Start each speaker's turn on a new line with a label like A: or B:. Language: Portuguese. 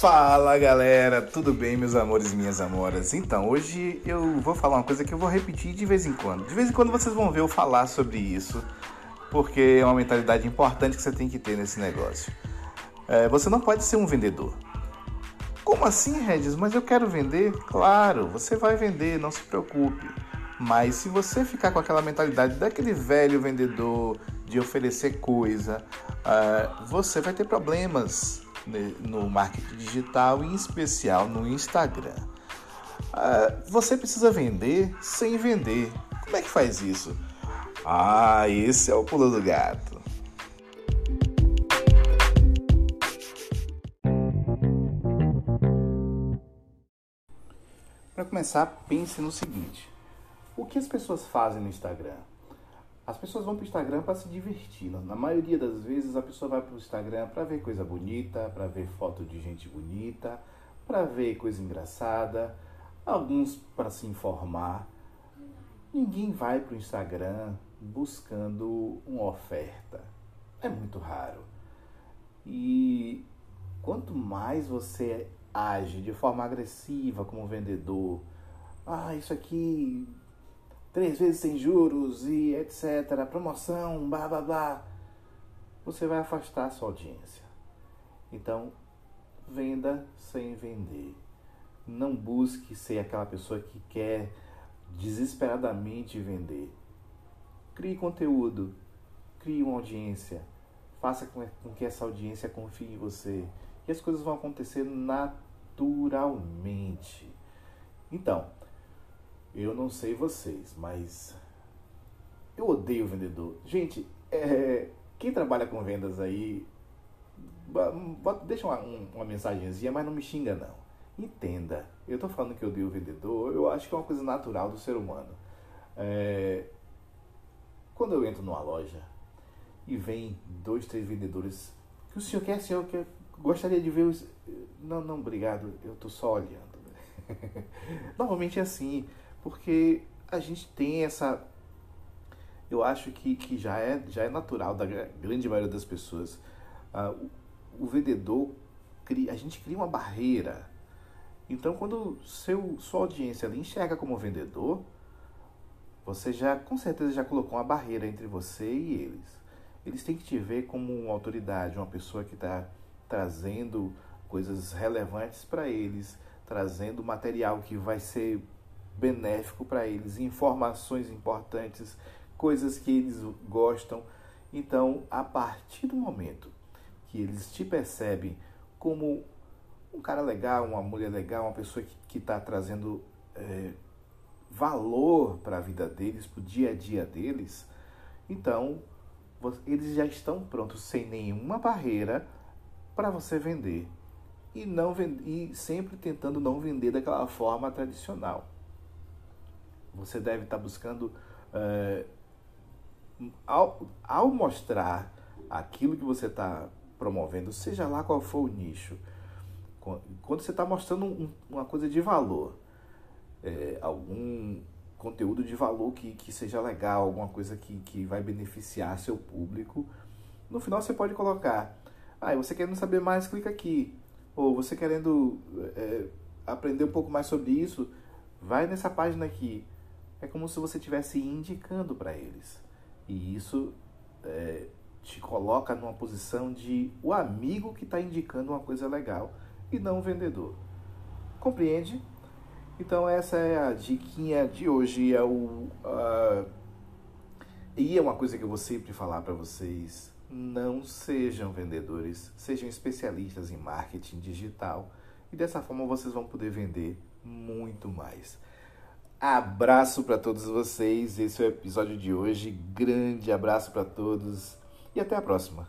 A: Fala galera, tudo bem meus amores minhas amoras? Então, hoje eu vou falar uma coisa que eu vou repetir de vez em quando. De vez em quando vocês vão ver eu falar sobre isso, porque é uma mentalidade importante que você tem que ter nesse negócio. É, você não pode ser um vendedor. Como assim, Regis? Mas eu quero vender? Claro, você vai vender, não se preocupe. Mas se você ficar com aquela mentalidade daquele velho vendedor de oferecer coisa, uh, você vai ter problemas no marketing digital, em especial no Instagram. Uh, você precisa vender sem vender. Como é que faz isso? Ah, esse é o pulo do gato. Para começar, pense no seguinte: o que as pessoas fazem no Instagram? As pessoas vão para o Instagram para se divertir. Na maioria das vezes, a pessoa vai para o Instagram para ver coisa bonita, para ver foto de gente bonita, para ver coisa engraçada, alguns para se informar. Ninguém vai para o Instagram buscando uma oferta. É muito raro. E quanto mais você age de forma agressiva como vendedor, ah, isso aqui três vezes sem juros e etc., promoção, blá blá blá, você vai afastar a sua audiência. Então, venda sem vender. Não busque ser aquela pessoa que quer desesperadamente vender. Crie conteúdo, crie uma audiência, faça com que essa audiência confie em você e as coisas vão acontecer naturalmente. Então, eu não sei vocês, mas eu odeio vendedor. Gente, é, quem trabalha com vendas aí, deixa uma, uma mensagenzinha, mas não me xinga não. Entenda, eu estou falando que eu odeio vendedor, eu acho que é uma coisa natural do ser humano. É, quando eu entro numa loja e vem dois, três vendedores, que o senhor quer, senhor quer, gostaria de ver os. Não, não, obrigado, eu estou só olhando. Normalmente é assim porque a gente tem essa. Eu acho que, que já, é, já é natural da grande maioria das pessoas. Uh, o, o, vendedor, cria, a gente cria uma barreira. Então, quando seu, sua audiência ele enxerga como vendedor, você já, com certeza, já colocou uma barreira entre você e eles. Eles têm que te ver como uma autoridade, uma pessoa que está trazendo coisas relevantes para eles, trazendo material que vai ser benéfico para eles, informações importantes, coisas que eles gostam. Então, a partir do momento que eles te percebem como um cara legal, uma mulher legal, uma pessoa que está trazendo é, valor para a vida deles, para o dia a dia deles, então eles já estão prontos sem nenhuma barreira para você vender e não e sempre tentando não vender daquela forma tradicional. Você deve estar buscando, é, ao, ao mostrar aquilo que você está promovendo, seja lá qual for o nicho, quando você está mostrando um, uma coisa de valor, é, algum conteúdo de valor que, que seja legal, alguma coisa que, que vai beneficiar seu público, no final você pode colocar, ah, você querendo saber mais, clica aqui. Ou você querendo é, aprender um pouco mais sobre isso, vai nessa página aqui é como se você estivesse indicando para eles. E isso é, te coloca numa posição de o amigo que está indicando uma coisa legal e não o vendedor. Compreende? Então essa é a diquinha de hoje. É o, uh, e é uma coisa que eu vou sempre falar para vocês. Não sejam vendedores, sejam especialistas em marketing digital. E dessa forma vocês vão poder vender muito mais. Abraço para todos vocês. Esse é o episódio de hoje. Grande abraço para todos e até a próxima.